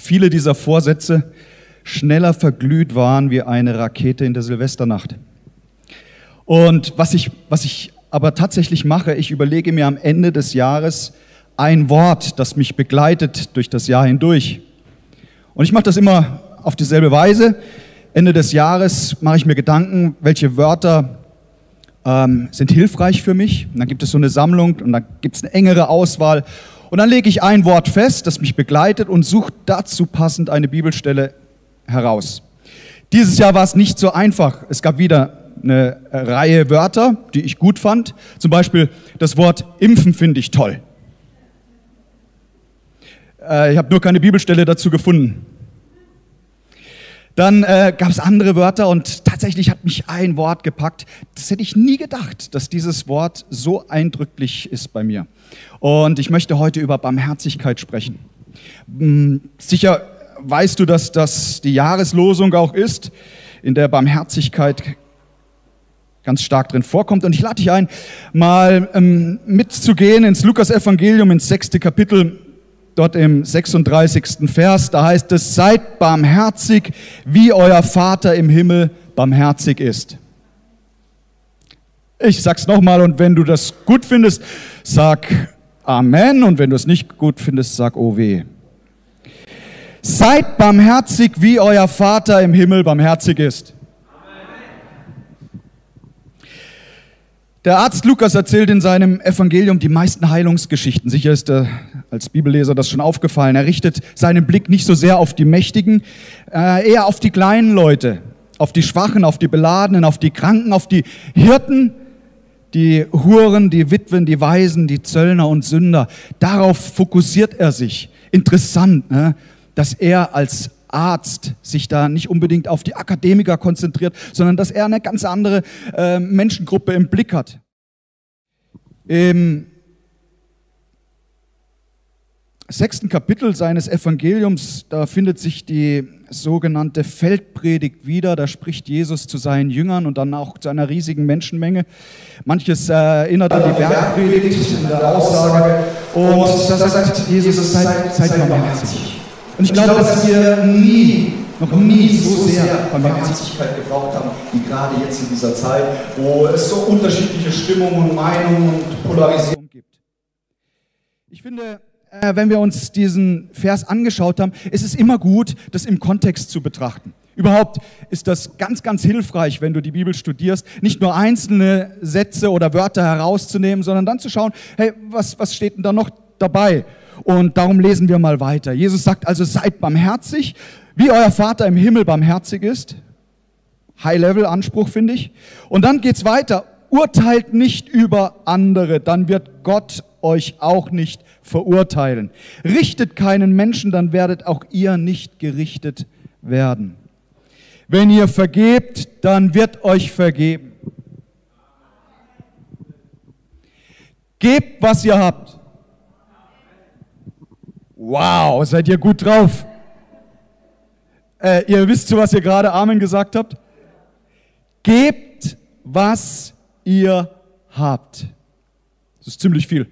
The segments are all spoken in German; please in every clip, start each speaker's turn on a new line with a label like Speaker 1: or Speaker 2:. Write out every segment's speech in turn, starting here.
Speaker 1: viele dieser Vorsätze schneller verglüht waren wie eine Rakete in der Silvesternacht. Und was ich, was ich aber tatsächlich mache, ich überlege mir am Ende des Jahres ein Wort, das mich begleitet durch das Jahr hindurch. Und ich mache das immer auf dieselbe Weise. Ende des Jahres mache ich mir Gedanken, welche Wörter ähm, sind hilfreich für mich. Und dann gibt es so eine Sammlung und dann gibt es eine engere Auswahl. Und dann lege ich ein Wort fest, das mich begleitet und suche dazu passend eine Bibelstelle heraus. Dieses Jahr war es nicht so einfach. Es gab wieder eine Reihe Wörter, die ich gut fand. Zum Beispiel das Wort impfen finde ich toll. Äh, ich habe nur keine Bibelstelle dazu gefunden. Dann äh, gab es andere Wörter und tatsächlich hat mich ein Wort gepackt. Das hätte ich nie gedacht, dass dieses Wort so eindrücklich ist bei mir. Und ich möchte heute über Barmherzigkeit sprechen. Hm, sicher weißt du, dass das die Jahreslosung auch ist, in der Barmherzigkeit ganz stark drin vorkommt. Und ich lade dich ein, mal ähm, mitzugehen ins Lukas-Evangelium, ins sechste Kapitel, dort im 36. Vers. Da heißt es, seid barmherzig, wie euer Vater im Himmel barmherzig ist. Ich sag's nochmal und wenn du das gut findest, sag Amen und wenn du es nicht gut findest, sag Oh weh. Seid barmherzig, wie euer Vater im Himmel barmherzig ist. Der Arzt Lukas erzählt in seinem Evangelium die meisten Heilungsgeschichten. Sicher ist er als Bibelleser das schon aufgefallen. Er richtet seinen Blick nicht so sehr auf die Mächtigen, äh, eher auf die kleinen Leute, auf die Schwachen, auf die Beladenen, auf die Kranken, auf die Hirten, die Huren, die Witwen, die Waisen, die Zöllner und Sünder. Darauf fokussiert er sich. Interessant, ne? dass er als Arzt sich da nicht unbedingt auf die Akademiker konzentriert, sondern dass er eine ganz andere äh, Menschengruppe im Blick hat. Im sechsten Kapitel seines Evangeliums, da findet sich die sogenannte Feldpredigt wieder. Da spricht Jesus zu seinen Jüngern und dann auch zu einer riesigen Menschenmenge. Manches äh, erinnert an die Bergpredigt in der Aussage. Und da sagt Jesus, seid, seid barmherzig. Und ich glaube, dass wir nie, noch nie so sehr Barmherzigkeit gebraucht haben, wie gerade jetzt in dieser Zeit, wo es so unterschiedliche Stimmungen und Meinungen und Polarisierung gibt. Ich finde, äh, wenn wir uns diesen Vers angeschaut haben, ist es immer gut, das im Kontext zu betrachten. Überhaupt ist das ganz, ganz hilfreich, wenn du die Bibel studierst, nicht nur einzelne Sätze oder Wörter herauszunehmen, sondern dann zu schauen, hey, was, was steht denn da noch dabei? Und darum lesen wir mal weiter. Jesus sagt also, seid barmherzig, wie euer Vater im Himmel barmherzig ist. High-Level-Anspruch, finde ich. Und dann geht's weiter. Urteilt nicht über andere, dann wird Gott euch auch nicht verurteilen. Richtet keinen Menschen, dann werdet auch ihr nicht gerichtet werden. Wenn ihr vergebt, dann wird euch vergeben. Gebt, was ihr habt. Wow, seid ihr gut drauf? Äh, ihr wisst, zu was ihr gerade Amen gesagt habt? Gebt, was ihr habt. Das ist ziemlich viel.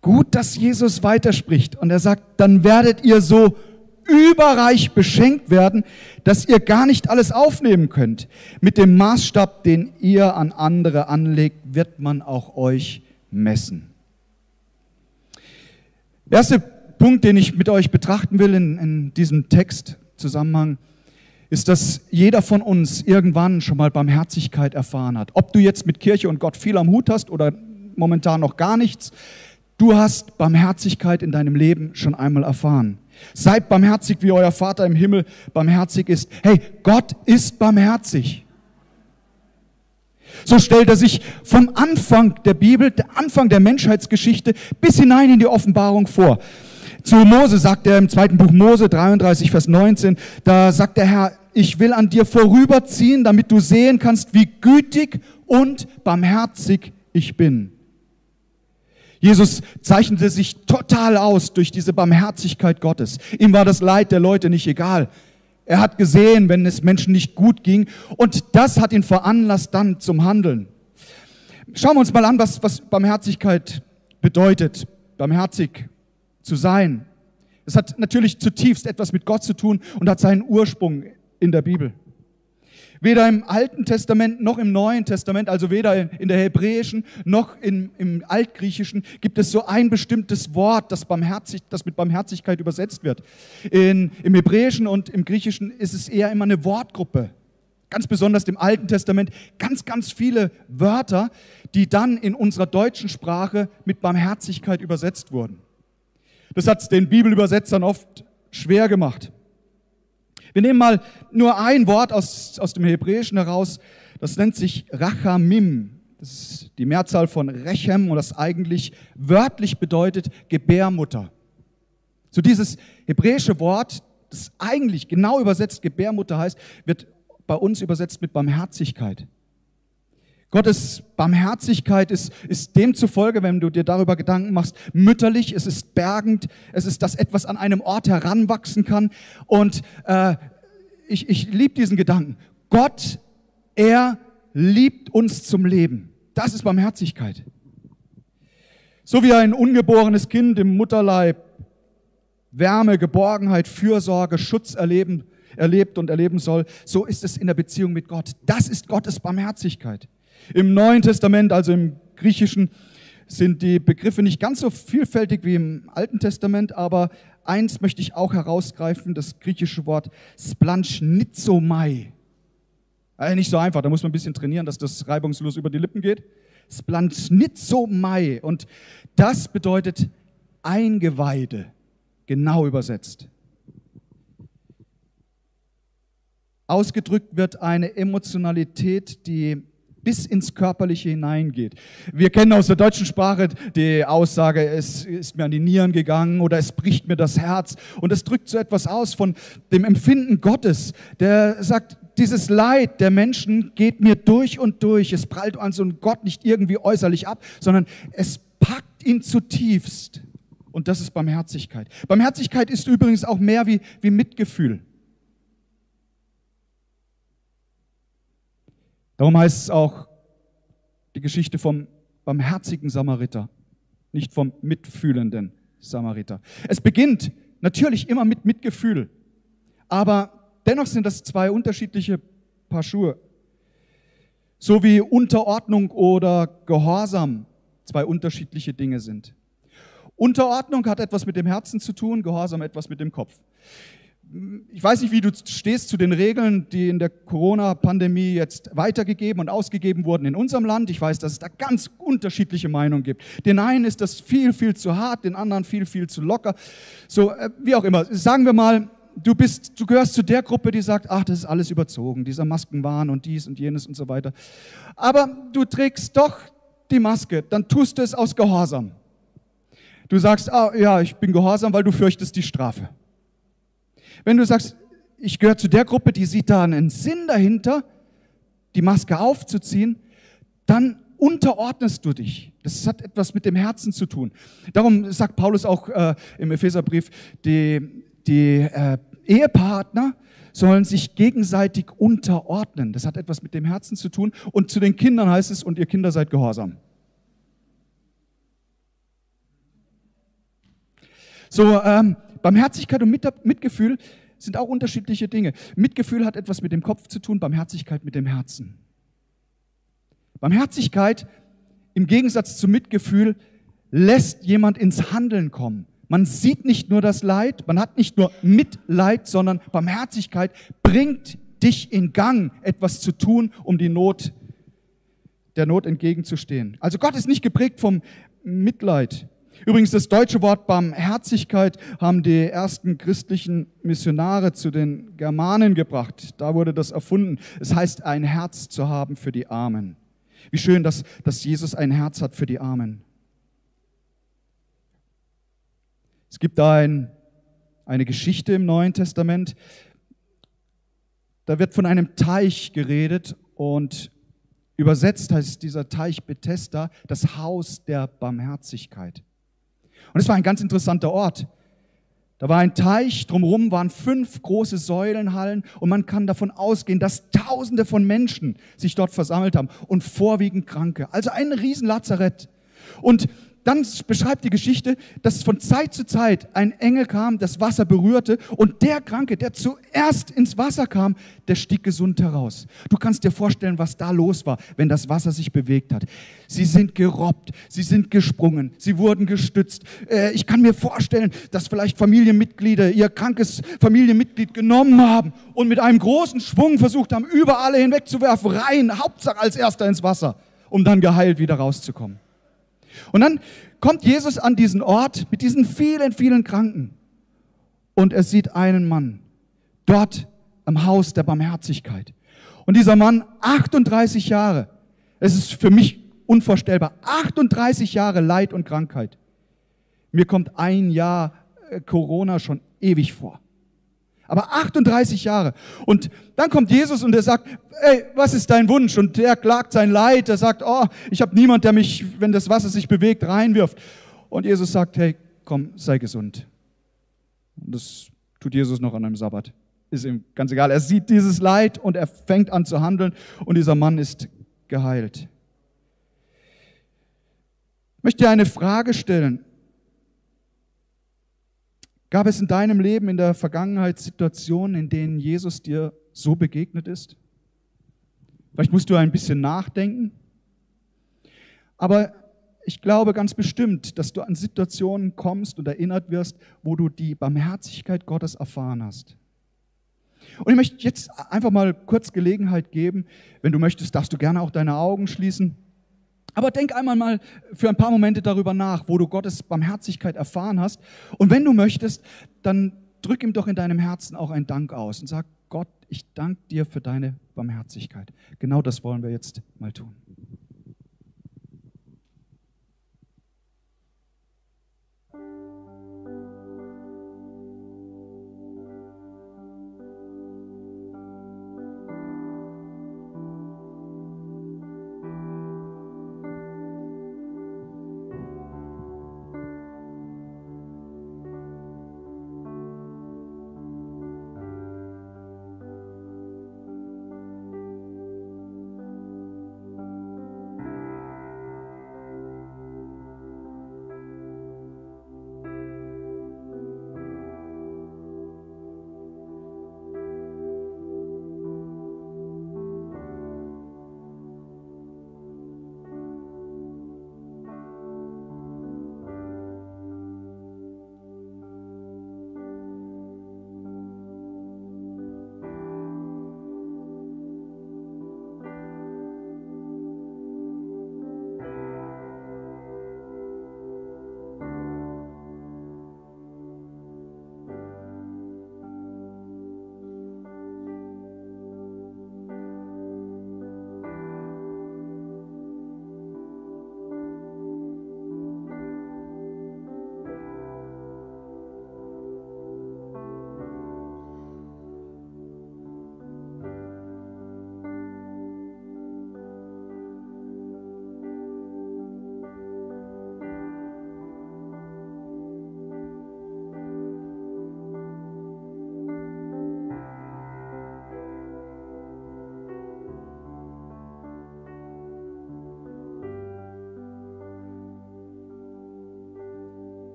Speaker 1: Gut, dass Jesus weiterspricht und er sagt, dann werdet ihr so überreich beschenkt werden, dass ihr gar nicht alles aufnehmen könnt. Mit dem Maßstab, den ihr an andere anlegt, wird man auch euch messen. Der erste Punkt, den ich mit euch betrachten will in, in diesem Textzusammenhang, ist, dass jeder von uns irgendwann schon mal Barmherzigkeit erfahren hat. Ob du jetzt mit Kirche und Gott viel am Hut hast oder momentan noch gar nichts, du hast Barmherzigkeit in deinem Leben schon einmal erfahren. Seid barmherzig, wie euer Vater im Himmel barmherzig ist. Hey, Gott ist barmherzig. So stellt er sich vom Anfang der Bibel, der Anfang der Menschheitsgeschichte bis hinein in die Offenbarung vor. Zu Mose sagt er im zweiten Buch Mose 33, Vers 19, da sagt der Herr, ich will an dir vorüberziehen, damit du sehen kannst, wie gütig und barmherzig ich bin. Jesus zeichnete sich total aus durch diese Barmherzigkeit Gottes. Ihm war das Leid der Leute nicht egal. Er hat gesehen, wenn es Menschen nicht gut ging. Und das hat ihn veranlasst dann zum Handeln. Schauen wir uns mal an, was, was Barmherzigkeit bedeutet. Barmherzig zu sein. Es hat natürlich zutiefst etwas mit Gott zu tun und hat seinen Ursprung in der Bibel. Weder im Alten Testament noch im Neuen Testament, also weder in der hebräischen noch in, im Altgriechischen, gibt es so ein bestimmtes Wort, das, barmherzig, das mit Barmherzigkeit übersetzt wird. In, Im Hebräischen und im Griechischen ist es eher immer eine Wortgruppe. Ganz besonders im Alten Testament ganz, ganz viele Wörter, die dann in unserer deutschen Sprache mit Barmherzigkeit übersetzt wurden. Das hat es den Bibelübersetzern oft schwer gemacht. Wir nehmen mal nur ein Wort aus, aus dem Hebräischen heraus, das nennt sich Rachamim. Das ist die Mehrzahl von Rechem und das eigentlich wörtlich bedeutet Gebärmutter. So dieses hebräische Wort, das eigentlich genau übersetzt Gebärmutter heißt, wird bei uns übersetzt mit Barmherzigkeit. Gottes Barmherzigkeit ist, ist demzufolge, wenn du dir darüber Gedanken machst, mütterlich, es ist bergend, es ist, dass etwas an einem Ort heranwachsen kann. Und äh, ich, ich liebe diesen Gedanken. Gott, er liebt uns zum Leben. Das ist Barmherzigkeit. So wie ein ungeborenes Kind im Mutterleib Wärme, Geborgenheit, Fürsorge, Schutz erleben, erlebt und erleben soll, so ist es in der Beziehung mit Gott. Das ist Gottes Barmherzigkeit. Im Neuen Testament, also im Griechischen, sind die Begriffe nicht ganz so vielfältig wie im Alten Testament, aber eins möchte ich auch herausgreifen, das griechische Wort splanchnitzomai. Also nicht so einfach, da muss man ein bisschen trainieren, dass das reibungslos über die Lippen geht. Splanchnitzomai. Und das bedeutet Eingeweide, genau übersetzt. Ausgedrückt wird eine Emotionalität, die bis ins Körperliche hineingeht. Wir kennen aus der deutschen Sprache die Aussage, es ist mir an die Nieren gegangen oder es bricht mir das Herz. Und es drückt so etwas aus von dem Empfinden Gottes, der sagt, dieses Leid der Menschen geht mir durch und durch. Es prallt an so einen Gott nicht irgendwie äußerlich ab, sondern es packt ihn zutiefst. Und das ist Barmherzigkeit. Barmherzigkeit ist übrigens auch mehr wie, wie Mitgefühl. Darum heißt es auch die Geschichte vom barmherzigen Samariter, nicht vom mitfühlenden Samariter. Es beginnt natürlich immer mit Mitgefühl, aber dennoch sind das zwei unterschiedliche Paar Schuhe. So wie Unterordnung oder Gehorsam zwei unterschiedliche Dinge sind. Unterordnung hat etwas mit dem Herzen zu tun, Gehorsam etwas mit dem Kopf ich weiß nicht, wie du stehst zu den Regeln, die in der Corona-Pandemie jetzt weitergegeben und ausgegeben wurden in unserem Land. Ich weiß, dass es da ganz unterschiedliche Meinungen gibt. Den einen ist das viel, viel zu hart, den anderen viel, viel zu locker. So, äh, wie auch immer. Sagen wir mal, du bist, du gehörst zu der Gruppe, die sagt, ach, das ist alles überzogen, dieser Maskenwahn und dies und jenes und so weiter. Aber du trägst doch die Maske, dann tust du es aus Gehorsam. Du sagst, ah, ja, ich bin gehorsam, weil du fürchtest die Strafe. Wenn du sagst, ich gehöre zu der Gruppe, die sieht da einen Sinn dahinter, die Maske aufzuziehen, dann unterordnest du dich. Das hat etwas mit dem Herzen zu tun. Darum sagt Paulus auch äh, im Epheserbrief, die, die äh, Ehepartner sollen sich gegenseitig unterordnen. Das hat etwas mit dem Herzen zu tun. Und zu den Kindern heißt es, und ihr Kinder seid gehorsam. So, ähm, Barmherzigkeit und Mitgefühl sind auch unterschiedliche Dinge. Mitgefühl hat etwas mit dem Kopf zu tun, Barmherzigkeit mit dem Herzen. Barmherzigkeit im Gegensatz zu Mitgefühl lässt jemand ins Handeln kommen. Man sieht nicht nur das Leid, man hat nicht nur Mitleid, sondern Barmherzigkeit bringt dich in Gang, etwas zu tun, um die Not, der Not entgegenzustehen. Also Gott ist nicht geprägt vom Mitleid. Übrigens, das deutsche Wort Barmherzigkeit haben die ersten christlichen Missionare zu den Germanen gebracht. Da wurde das erfunden. Es heißt, ein Herz zu haben für die Armen. Wie schön, dass, dass Jesus ein Herz hat für die Armen. Es gibt ein, eine Geschichte im Neuen Testament. Da wird von einem Teich geredet und übersetzt heißt dieser Teich Bethesda das Haus der Barmherzigkeit. Und es war ein ganz interessanter Ort. Da war ein Teich, drumherum waren fünf große Säulenhallen und man kann davon ausgehen, dass Tausende von Menschen sich dort versammelt haben und vorwiegend Kranke. Also ein Riesenlazarett. Und dann beschreibt die Geschichte, dass von Zeit zu Zeit ein Engel kam, das Wasser berührte und der Kranke, der zuerst ins Wasser kam, der stieg gesund heraus. Du kannst dir vorstellen, was da los war, wenn das Wasser sich bewegt hat. Sie sind gerobbt, sie sind gesprungen, sie wurden gestützt. Äh, ich kann mir vorstellen, dass vielleicht Familienmitglieder ihr krankes Familienmitglied genommen haben und mit einem großen Schwung versucht haben, über alle hinwegzuwerfen, rein, Hauptsache als erster ins Wasser, um dann geheilt wieder rauszukommen. Und dann kommt Jesus an diesen Ort mit diesen vielen, vielen Kranken und er sieht einen Mann dort am Haus der Barmherzigkeit. Und dieser Mann, 38 Jahre, es ist für mich unvorstellbar, 38 Jahre Leid und Krankheit. Mir kommt ein Jahr äh, Corona schon ewig vor. Aber 38 Jahre. Und dann kommt Jesus und er sagt, ey, was ist dein Wunsch? Und der klagt sein Leid. Er sagt, oh, ich habe niemand, der mich, wenn das Wasser sich bewegt, reinwirft. Und Jesus sagt, hey, komm, sei gesund. Und das tut Jesus noch an einem Sabbat. Ist ihm ganz egal. Er sieht dieses Leid und er fängt an zu handeln und dieser Mann ist geheilt. Ich möchte dir eine Frage stellen. Gab es in deinem Leben in der Vergangenheit Situationen, in denen Jesus dir so begegnet ist? Vielleicht musst du ein bisschen nachdenken. Aber ich glaube ganz bestimmt, dass du an Situationen kommst und erinnert wirst, wo du die Barmherzigkeit Gottes erfahren hast. Und ich möchte jetzt einfach mal kurz Gelegenheit geben. Wenn du möchtest, darfst du gerne auch deine Augen schließen. Aber denk einmal mal für ein paar Momente darüber nach, wo du Gottes Barmherzigkeit erfahren hast. Und wenn du möchtest, dann drück ihm doch in deinem Herzen auch einen Dank aus und sag, Gott, ich danke dir für deine Barmherzigkeit. Genau das wollen wir jetzt mal tun.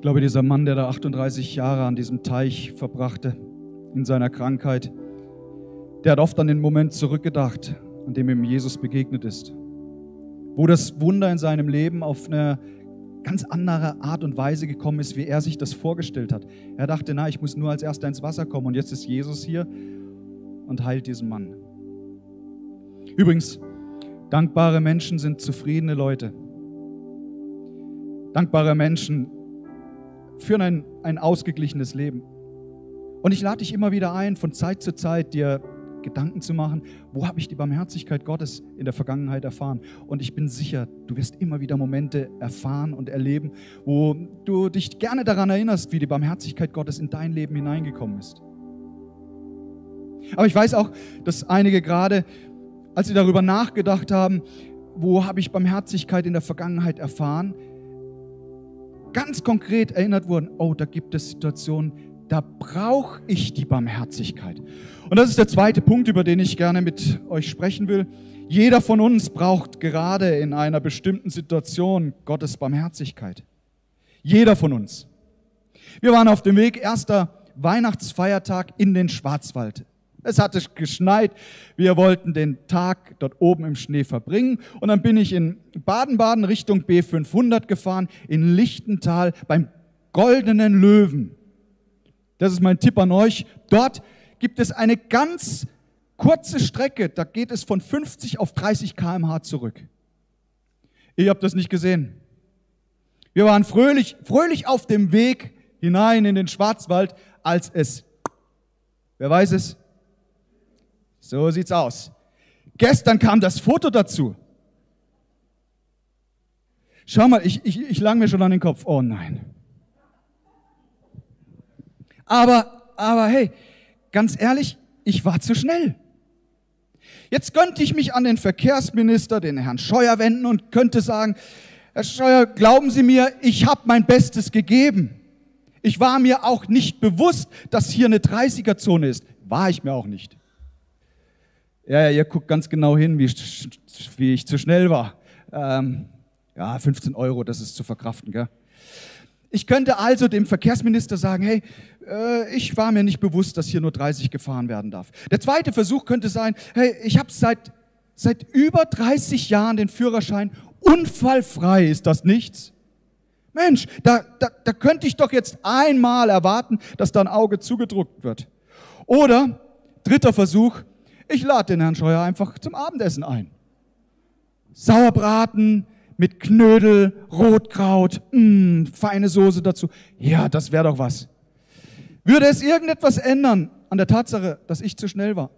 Speaker 1: Ich glaube, dieser Mann, der da 38 Jahre an diesem Teich verbrachte, in seiner Krankheit, der hat oft an den Moment zurückgedacht, an dem ihm Jesus begegnet ist. Wo das Wunder in seinem Leben auf eine ganz andere Art und Weise gekommen ist, wie er sich das vorgestellt hat. Er dachte, na, ich muss nur als Erster ins Wasser kommen und jetzt ist Jesus hier und heilt diesen Mann. Übrigens, dankbare Menschen sind zufriedene Leute. Dankbare Menschen führen ein, ein ausgeglichenes Leben. Und ich lade dich immer wieder ein, von Zeit zu Zeit dir Gedanken zu machen, wo habe ich die Barmherzigkeit Gottes in der Vergangenheit erfahren. Und ich bin sicher, du wirst immer wieder Momente erfahren und erleben, wo du dich gerne daran erinnerst, wie die Barmherzigkeit Gottes in dein Leben hineingekommen ist. Aber ich weiß auch, dass einige gerade, als sie darüber nachgedacht haben, wo habe ich Barmherzigkeit in der Vergangenheit erfahren, ganz konkret erinnert wurden, oh, da gibt es Situationen, da brauche ich die Barmherzigkeit. Und das ist der zweite Punkt, über den ich gerne mit euch sprechen will. Jeder von uns braucht gerade in einer bestimmten Situation Gottes Barmherzigkeit. Jeder von uns. Wir waren auf dem Weg, erster Weihnachtsfeiertag in den Schwarzwald. Es hatte geschneit. Wir wollten den Tag dort oben im Schnee verbringen. Und dann bin ich in Baden-Baden Richtung B500 gefahren, in Lichtental beim Goldenen Löwen. Das ist mein Tipp an euch. Dort gibt es eine ganz kurze Strecke. Da geht es von 50 auf 30 kmh zurück. Ich habe das nicht gesehen. Wir waren fröhlich, fröhlich auf dem Weg hinein in den Schwarzwald, als es, wer weiß es, so sieht's aus. Gestern kam das Foto dazu. Schau mal, ich, ich, ich lang mir schon an den Kopf. Oh nein. Aber, aber hey, ganz ehrlich, ich war zu schnell. Jetzt könnte ich mich an den Verkehrsminister, den Herrn Scheuer, wenden und könnte sagen, Herr Scheuer, glauben Sie mir, ich habe mein Bestes gegeben. Ich war mir auch nicht bewusst, dass hier eine 30er-Zone ist. War ich mir auch nicht. Ja, ja, ihr guckt ganz genau hin, wie, wie ich zu schnell war. Ähm, ja, 15 Euro, das ist zu verkraften. Gell? Ich könnte also dem Verkehrsminister sagen, hey, äh, ich war mir nicht bewusst, dass hier nur 30 gefahren werden darf. Der zweite Versuch könnte sein, hey, ich habe seit, seit über 30 Jahren den Führerschein unfallfrei, ist das nichts? Mensch, da, da, da könnte ich doch jetzt einmal erwarten, dass da ein Auge zugedruckt wird. Oder, dritter Versuch, ich lade den Herrn Scheuer einfach zum Abendessen ein. Sauerbraten mit Knödel, Rotkraut, mh, mm, feine Soße dazu. Ja, das wäre doch was. Würde es irgendetwas ändern an der Tatsache, dass ich zu schnell war?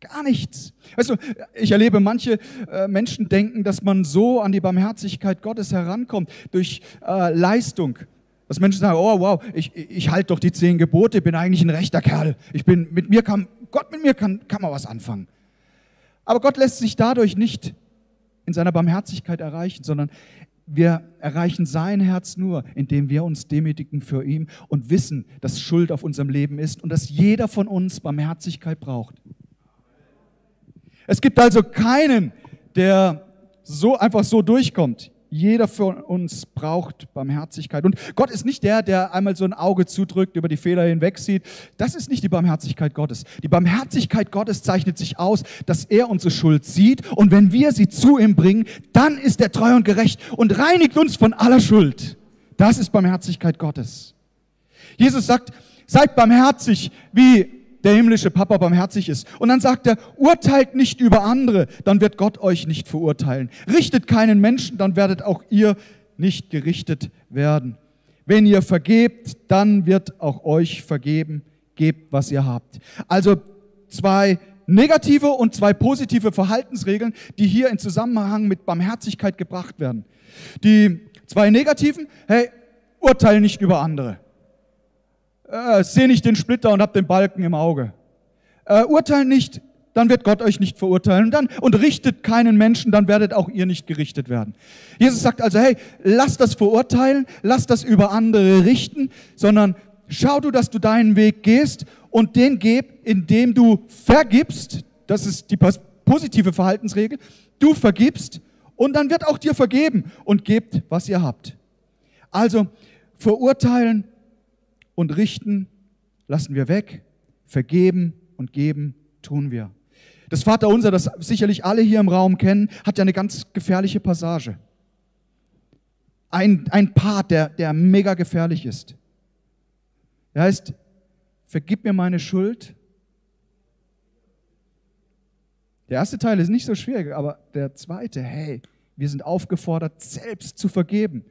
Speaker 1: Gar nichts. Weißt du, ich erlebe manche äh, Menschen denken, dass man so an die Barmherzigkeit Gottes herankommt durch äh, Leistung. Dass Menschen sagen, oh wow, ich, ich halte doch die zehn Gebote, bin eigentlich ein rechter Kerl. Ich bin, mit mir kann, Gott mit mir kann, kann man was anfangen. Aber Gott lässt sich dadurch nicht in seiner Barmherzigkeit erreichen, sondern wir erreichen sein Herz nur, indem wir uns demütigen für ihn und wissen, dass Schuld auf unserem Leben ist und dass jeder von uns Barmherzigkeit braucht. Es gibt also keinen, der so einfach so durchkommt. Jeder von uns braucht Barmherzigkeit. Und Gott ist nicht der, der einmal so ein Auge zudrückt, über die Fehler hinwegsieht. Das ist nicht die Barmherzigkeit Gottes. Die Barmherzigkeit Gottes zeichnet sich aus, dass er unsere Schuld sieht und wenn wir sie zu ihm bringen, dann ist er treu und gerecht und reinigt uns von aller Schuld. Das ist Barmherzigkeit Gottes. Jesus sagt, seid barmherzig, wie der himmlische Papa barmherzig ist. Und dann sagt er, urteilt nicht über andere, dann wird Gott euch nicht verurteilen. Richtet keinen Menschen, dann werdet auch ihr nicht gerichtet werden. Wenn ihr vergebt, dann wird auch euch vergeben. Gebt, was ihr habt. Also zwei negative und zwei positive Verhaltensregeln, die hier in Zusammenhang mit Barmherzigkeit gebracht werden. Die zwei negativen, hey, urteil nicht über andere äh, sehe nicht den Splitter und hab den Balken im Auge. Äh, urteilt nicht, dann wird Gott euch nicht verurteilen. Und, dann, und richtet keinen Menschen, dann werdet auch ihr nicht gerichtet werden. Jesus sagt also, hey, lass das verurteilen, lass das über andere richten, sondern schau du, dass du deinen Weg gehst und den geb, indem du vergibst. Das ist die positive Verhaltensregel. Du vergibst und dann wird auch dir vergeben und gebt, was ihr habt. Also verurteilen und richten lassen wir weg, vergeben und geben tun wir. Das Vaterunser, das sicherlich alle hier im Raum kennen, hat ja eine ganz gefährliche Passage. Ein, ein Part, der, der mega gefährlich ist. Er heißt, vergib mir meine Schuld. Der erste Teil ist nicht so schwierig, aber der zweite, hey, wir sind aufgefordert, selbst zu vergeben,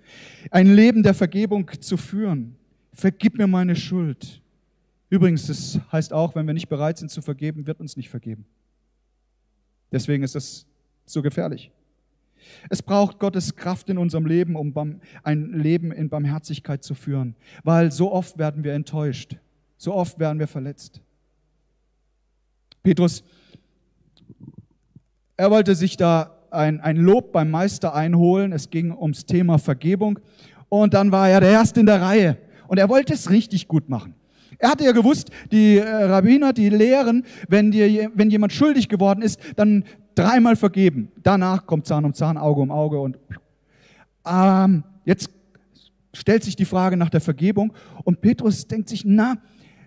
Speaker 1: ein Leben der Vergebung zu führen vergib mir meine Schuld. Übrigens, das heißt auch, wenn wir nicht bereit sind zu vergeben, wird uns nicht vergeben. Deswegen ist das so gefährlich. Es braucht Gottes Kraft in unserem Leben, um ein Leben in Barmherzigkeit zu führen, weil so oft werden wir enttäuscht, so oft werden wir verletzt. Petrus, er wollte sich da ein, ein Lob beim Meister einholen, es ging ums Thema Vergebung und dann war er der Erste in der Reihe und er wollte es richtig gut machen. Er hatte ja gewusst, die äh, Rabbiner, die lehren, wenn, dir, wenn jemand schuldig geworden ist, dann dreimal vergeben. Danach kommt Zahn um Zahn, Auge um Auge und ähm, jetzt stellt sich die Frage nach der Vergebung und Petrus denkt sich, na,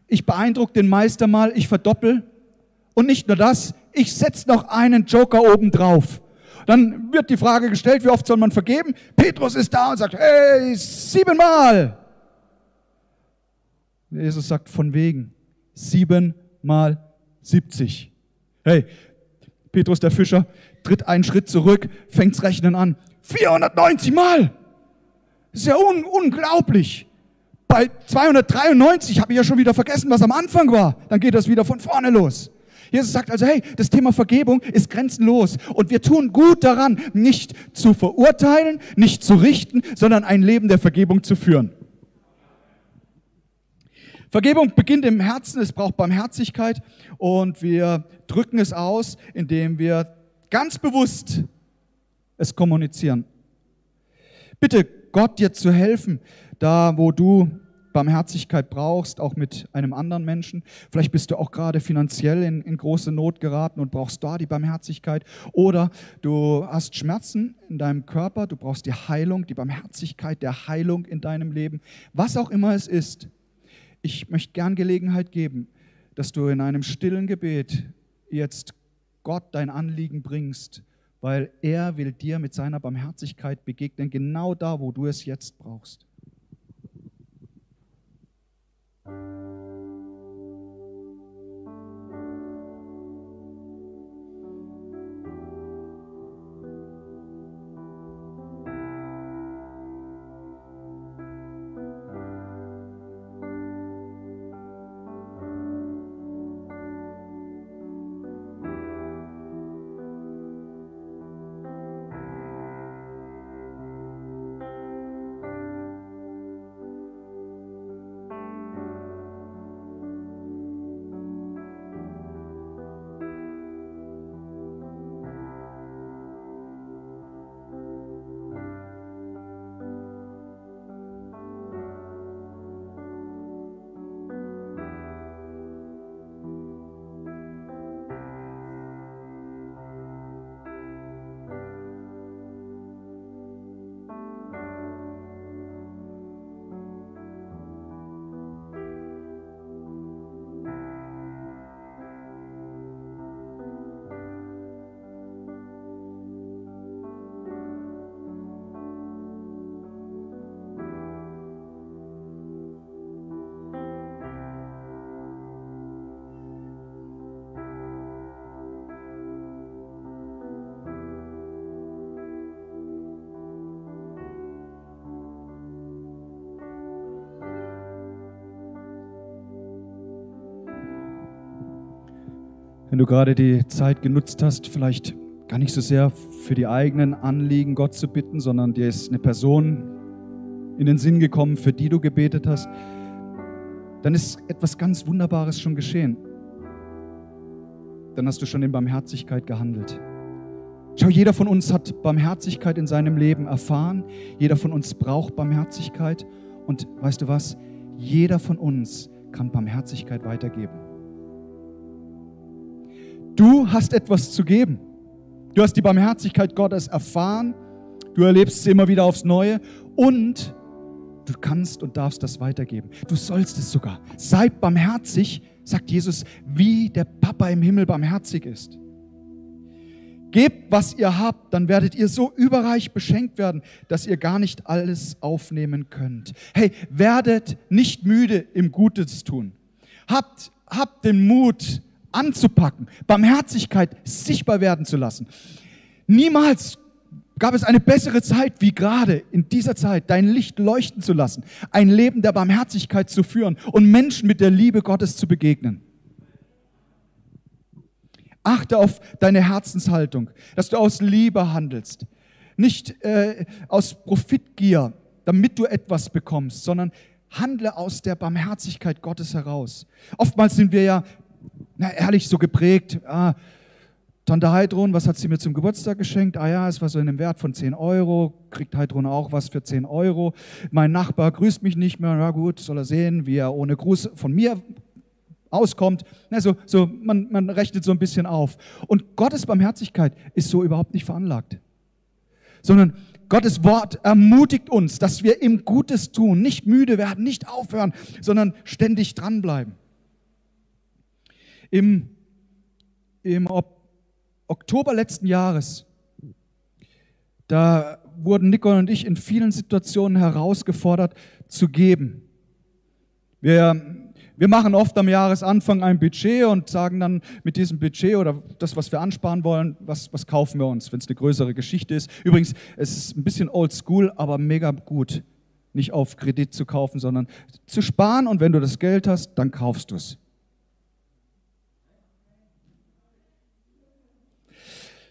Speaker 1: ich beeindrucke den Meister mal, ich verdoppel und nicht nur das, ich setze noch einen Joker oben drauf. Dann wird die Frage gestellt, wie oft soll man vergeben? Petrus ist da und sagt, hey, siebenmal. Jesus sagt, von wegen, siebenmal siebzig. Hey, Petrus der Fischer tritt einen Schritt zurück, fängt's Rechnen an. 490 Mal! Ist ja un unglaublich. Bei 293 habe ich ja schon wieder vergessen, was am Anfang war. Dann geht das wieder von vorne los. Jesus sagt also, hey, das Thema Vergebung ist grenzenlos und wir tun gut daran, nicht zu verurteilen, nicht zu richten, sondern ein Leben der Vergebung zu führen. Vergebung beginnt im Herzen, es braucht Barmherzigkeit und wir drücken es aus, indem wir ganz bewusst es kommunizieren. Bitte Gott dir zu helfen, da wo du Barmherzigkeit brauchst, auch mit einem anderen Menschen. Vielleicht bist du auch gerade finanziell in, in, große Not geraten und brauchst da die Barmherzigkeit. Oder du hast Schmerzen in deinem Körper, du brauchst die Heilung, die Barmherzigkeit der Heilung in deinem Leben. Was auch immer es ist. Ich möchte gern Gelegenheit geben, dass du in einem stillen Gebet jetzt Gott dein Anliegen bringst, weil er will dir mit seiner Barmherzigkeit begegnen, genau da, wo du es jetzt brauchst. Wenn du gerade die Zeit genutzt hast, vielleicht gar nicht so sehr für die eigenen Anliegen Gott zu bitten, sondern dir ist eine Person in den Sinn gekommen, für die du gebetet hast, dann ist etwas ganz Wunderbares schon geschehen. Dann hast du schon in Barmherzigkeit gehandelt. Schau, jeder von uns hat Barmherzigkeit in seinem Leben erfahren. Jeder von uns braucht Barmherzigkeit. Und weißt du was? Jeder von uns kann Barmherzigkeit weitergeben. Du hast etwas zu geben. Du hast die Barmherzigkeit Gottes erfahren. Du erlebst sie immer wieder aufs Neue. Und du kannst und darfst das weitergeben. Du sollst es sogar. Seid barmherzig, sagt Jesus, wie der Papa im Himmel barmherzig ist. Gebt, was ihr habt, dann werdet ihr so überreich beschenkt werden, dass ihr gar nicht alles aufnehmen könnt. Hey, werdet nicht müde im Gutes tun. Habt, habt den Mut, anzupacken, Barmherzigkeit sichtbar werden zu lassen. Niemals gab es eine bessere Zeit wie gerade in dieser Zeit, dein Licht leuchten zu lassen, ein Leben der Barmherzigkeit zu führen und Menschen mit der Liebe Gottes zu begegnen. Achte auf deine Herzenshaltung, dass du aus Liebe handelst, nicht äh, aus Profitgier, damit du etwas bekommst, sondern handle aus der Barmherzigkeit Gottes heraus. Oftmals sind wir ja na, ehrlich so geprägt. Ah, Tante Heidrun, was hat sie mir zum Geburtstag geschenkt? Ah ja, es war so in einem Wert von 10 Euro. Kriegt Heidrun auch was für 10 Euro. Mein Nachbar grüßt mich nicht mehr. Na gut, soll er sehen, wie er ohne Gruß von mir auskommt. Also, so, man, man rechnet so ein bisschen auf. Und Gottes Barmherzigkeit ist so überhaupt nicht veranlagt. Sondern Gottes Wort ermutigt uns, dass wir ihm Gutes tun, nicht müde werden, nicht aufhören, sondern ständig dranbleiben. Im, im Oktober letzten Jahres, da wurden Nicole und ich in vielen Situationen herausgefordert zu geben. Wir wir machen oft am Jahresanfang ein Budget und sagen dann mit diesem Budget oder das, was wir ansparen wollen, was, was kaufen wir uns, wenn es eine größere Geschichte ist. Übrigens, es ist ein bisschen old school, aber mega gut, nicht auf Kredit zu kaufen, sondern zu sparen und wenn du das Geld hast, dann kaufst du es.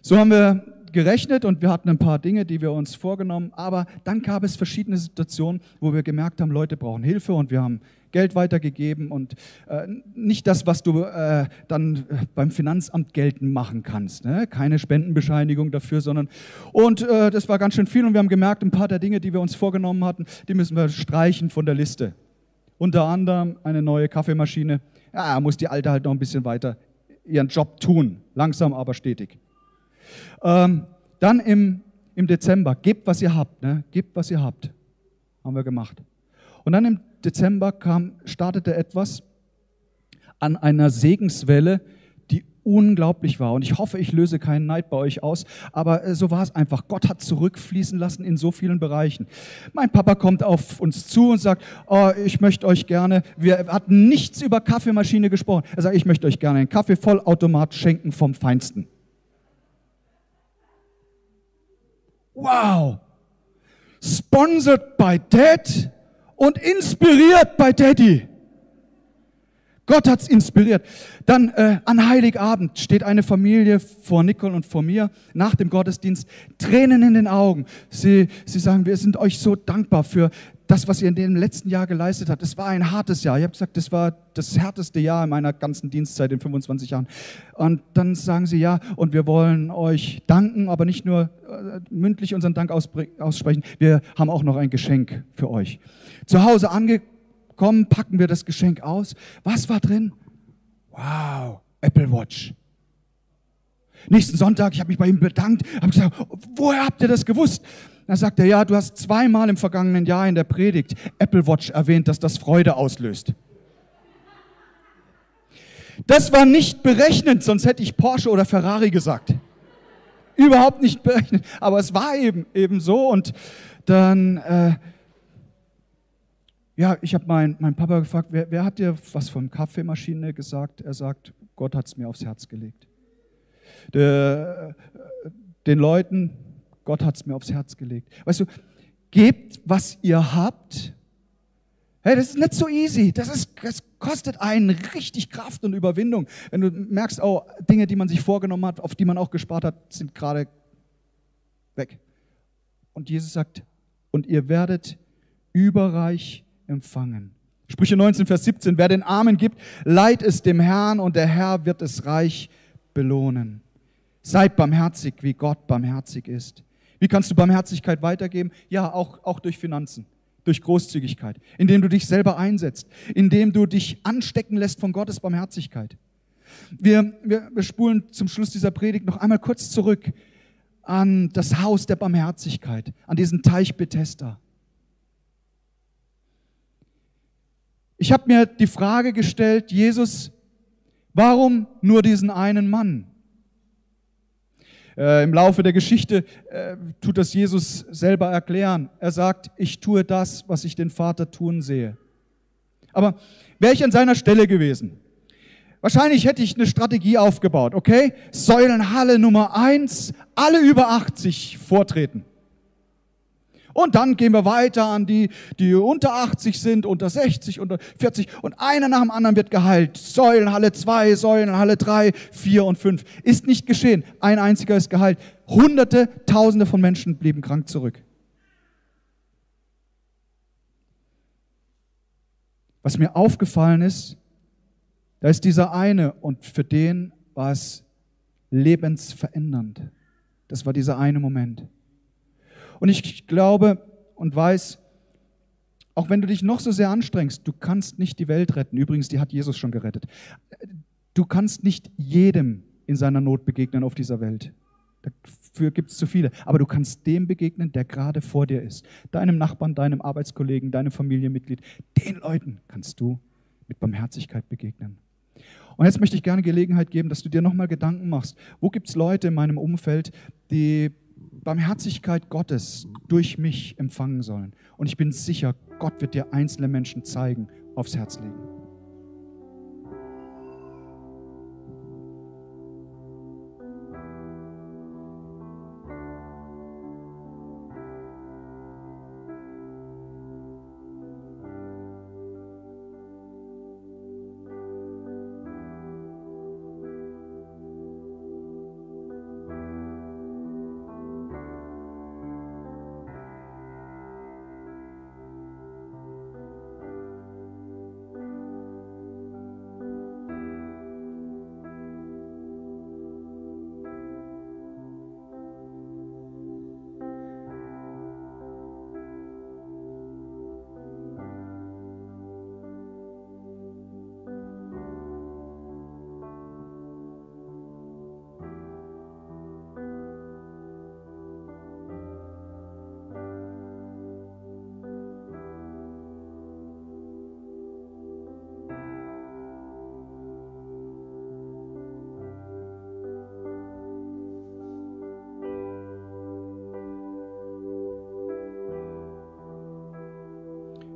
Speaker 1: So haben wir gerechnet und wir hatten ein paar Dinge, die wir uns vorgenommen, aber dann gab es verschiedene Situationen, wo wir gemerkt haben, Leute brauchen Hilfe und wir haben Geld weitergegeben und äh, nicht das, was du äh, dann äh, beim Finanzamt geltend machen kannst. Ne? Keine Spendenbescheinigung dafür, sondern und äh, das war ganz schön viel und wir haben gemerkt, ein paar der Dinge, die wir uns vorgenommen hatten, die müssen wir streichen von der Liste. Unter anderem eine neue Kaffeemaschine. Ja, muss die alte halt noch ein bisschen weiter ihren Job tun, langsam aber stetig. Ähm, dann im, im Dezember, gebt, was ihr habt, ne? gebt, was ihr habt. Haben wir gemacht. Und dann im Dezember kam, startete etwas an einer Segenswelle, die unglaublich war. Und ich hoffe, ich löse keinen Neid bei euch aus, aber äh, so war es einfach. Gott hat zurückfließen lassen in so vielen Bereichen. Mein Papa kommt auf uns zu und sagt, oh, ich möchte euch gerne, wir hatten nichts über Kaffeemaschine gesprochen. Er sagt, ich möchte euch gerne einen Kaffeevollautomat schenken vom Feinsten. Wow! Sponsored by Dad und inspiriert bei Daddy. Gott hat's inspiriert. Dann äh, an Heiligabend steht eine Familie vor Nicole und vor mir nach dem Gottesdienst, Tränen in den Augen. Sie, sie sagen, wir sind euch so dankbar für das, was ihr in dem letzten Jahr geleistet habt. Es war ein hartes Jahr. Ich habe gesagt, das war das härteste Jahr in meiner ganzen Dienstzeit in 25 Jahren. Und dann sagen sie ja, und wir wollen euch danken, aber nicht nur äh, mündlich unseren Dank aussprechen. Wir haben auch noch ein Geschenk für euch. Zu Hause angekommen, packen wir das Geschenk aus. Was war drin? Wow, Apple Watch. Nächsten Sonntag, ich habe mich bei ihm bedankt, habe gesagt, woher habt ihr das gewusst? Dann sagt er, ja, du hast zweimal im vergangenen Jahr in der Predigt Apple Watch erwähnt, dass das Freude auslöst. Das war nicht berechnet, sonst hätte ich Porsche oder Ferrari gesagt. Überhaupt nicht berechnet, aber es war eben eben so und dann äh, ja, ich habe meinen mein Papa gefragt, wer, wer hat dir was von Kaffeemaschine gesagt? Er sagt, Gott hat es mir aufs Herz gelegt. Der, den Leuten, Gott hat es mir aufs Herz gelegt. Weißt du, gebt, was ihr habt. Hey, das ist nicht so easy. Das, ist, das kostet einen richtig Kraft und Überwindung. Wenn du merkst, oh, Dinge, die man sich vorgenommen hat, auf die man auch gespart hat, sind gerade weg. Und Jesus sagt, und ihr werdet überreich empfangen. Sprüche 19, Vers 17, wer den Armen gibt, leiht es dem Herrn und der Herr wird es reich belohnen. Seid barmherzig, wie Gott barmherzig ist. Wie kannst du Barmherzigkeit weitergeben? Ja, auch, auch durch Finanzen, durch Großzügigkeit, indem du dich selber einsetzt, indem du dich anstecken lässt von Gottes Barmherzigkeit. Wir, wir, wir spulen zum Schluss dieser Predigt noch einmal kurz zurück an das Haus der Barmherzigkeit, an diesen Teich Bethesda. Ich habe mir die Frage gestellt, Jesus, warum nur diesen einen Mann? Äh, Im Laufe der Geschichte äh, tut das Jesus selber erklären. Er sagt, ich tue das, was ich den Vater tun sehe. Aber wäre ich an seiner Stelle gewesen, wahrscheinlich hätte ich eine Strategie aufgebaut, okay? Säulenhalle Nummer eins, alle über 80 vortreten. Und dann gehen wir weiter an die, die unter 80 sind, unter 60, unter 40 und einer nach dem anderen wird geheilt. Säulenhalle 2, Säulenhalle 3, 4 und 5. Ist nicht geschehen. Ein einziger ist geheilt. Hunderte, Tausende von Menschen blieben krank zurück. Was mir aufgefallen ist, da ist dieser eine und für den war es lebensverändernd. Das war dieser eine Moment. Und ich glaube und weiß, Auch wenn du dich noch so sehr anstrengst, du kannst nicht die Welt retten. Übrigens, die hat Jesus schon gerettet. Du kannst nicht jedem in seiner Not begegnen auf dieser Welt. Dafür gibt es zu viele. Aber du kannst dem begegnen, der gerade vor dir ist. Deinem Nachbarn, deinem Arbeitskollegen, deinem Familienmitglied. Den Leuten kannst du mit Barmherzigkeit begegnen. Und jetzt möchte ich gerne Gelegenheit geben, dass du dir nochmal Gedanken machst. Wo gibt es Leute in meinem Umfeld, die Barmherzigkeit Gottes durch mich empfangen sollen? Und ich bin sicher, Gott wird dir einzelne Menschen zeigen, aufs Herz legen.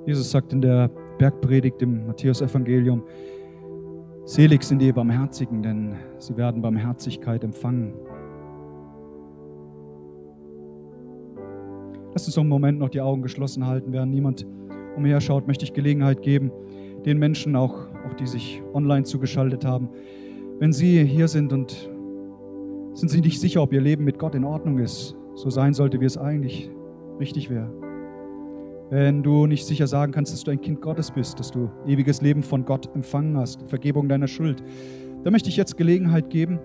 Speaker 1: Jesus sagt in der Bergpredigt im Matthäus-Evangelium, Selig sind die Barmherzigen, denn sie werden Barmherzigkeit empfangen. Lass uns noch einen Moment noch die Augen geschlossen halten, während niemand umher schaut, möchte ich Gelegenheit geben, den Menschen auch, auch die sich online zugeschaltet haben, wenn sie hier sind und sind sie nicht sicher, ob ihr Leben mit Gott in Ordnung ist, so sein sollte, wie es eigentlich richtig wäre. Wenn du nicht sicher sagen kannst, dass du ein Kind Gottes bist, dass du ewiges Leben von Gott empfangen hast, Vergebung deiner Schuld, dann möchte ich jetzt Gelegenheit geben.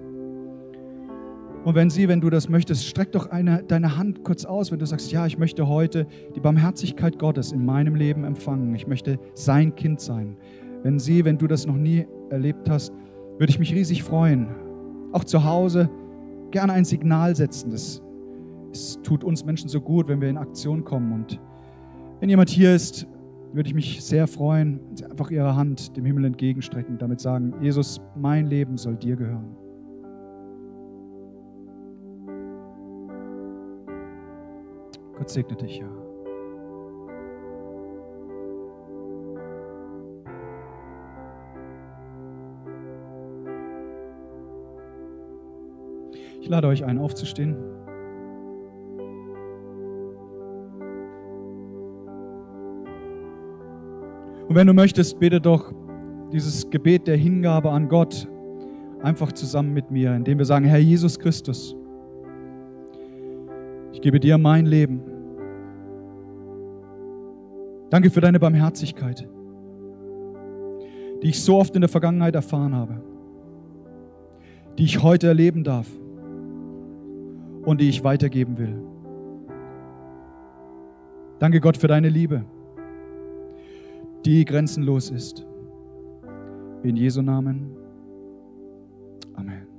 Speaker 1: Und wenn sie, wenn du das möchtest, streck doch eine, deine Hand kurz aus, wenn du sagst, ja, ich möchte heute die Barmherzigkeit Gottes in meinem Leben empfangen. Ich möchte sein Kind sein. Wenn sie, wenn du das noch nie erlebt hast, würde ich mich riesig freuen. Auch zu Hause gerne ein Signal setzen. Es tut uns Menschen so gut, wenn wir in Aktion kommen und wenn jemand hier ist, würde ich mich sehr freuen, wenn Sie einfach Ihre Hand dem Himmel entgegenstrecken damit sagen, Jesus, mein Leben soll dir gehören. Gott segne dich, ja. Ich lade euch ein, aufzustehen. Und wenn du möchtest, bete doch dieses Gebet der Hingabe an Gott einfach zusammen mit mir, indem wir sagen, Herr Jesus Christus, ich gebe dir mein Leben. Danke für deine Barmherzigkeit, die ich so oft in der Vergangenheit erfahren habe, die ich heute erleben darf und die ich weitergeben will. Danke Gott für deine Liebe die grenzenlos ist. In Jesu Namen. Amen.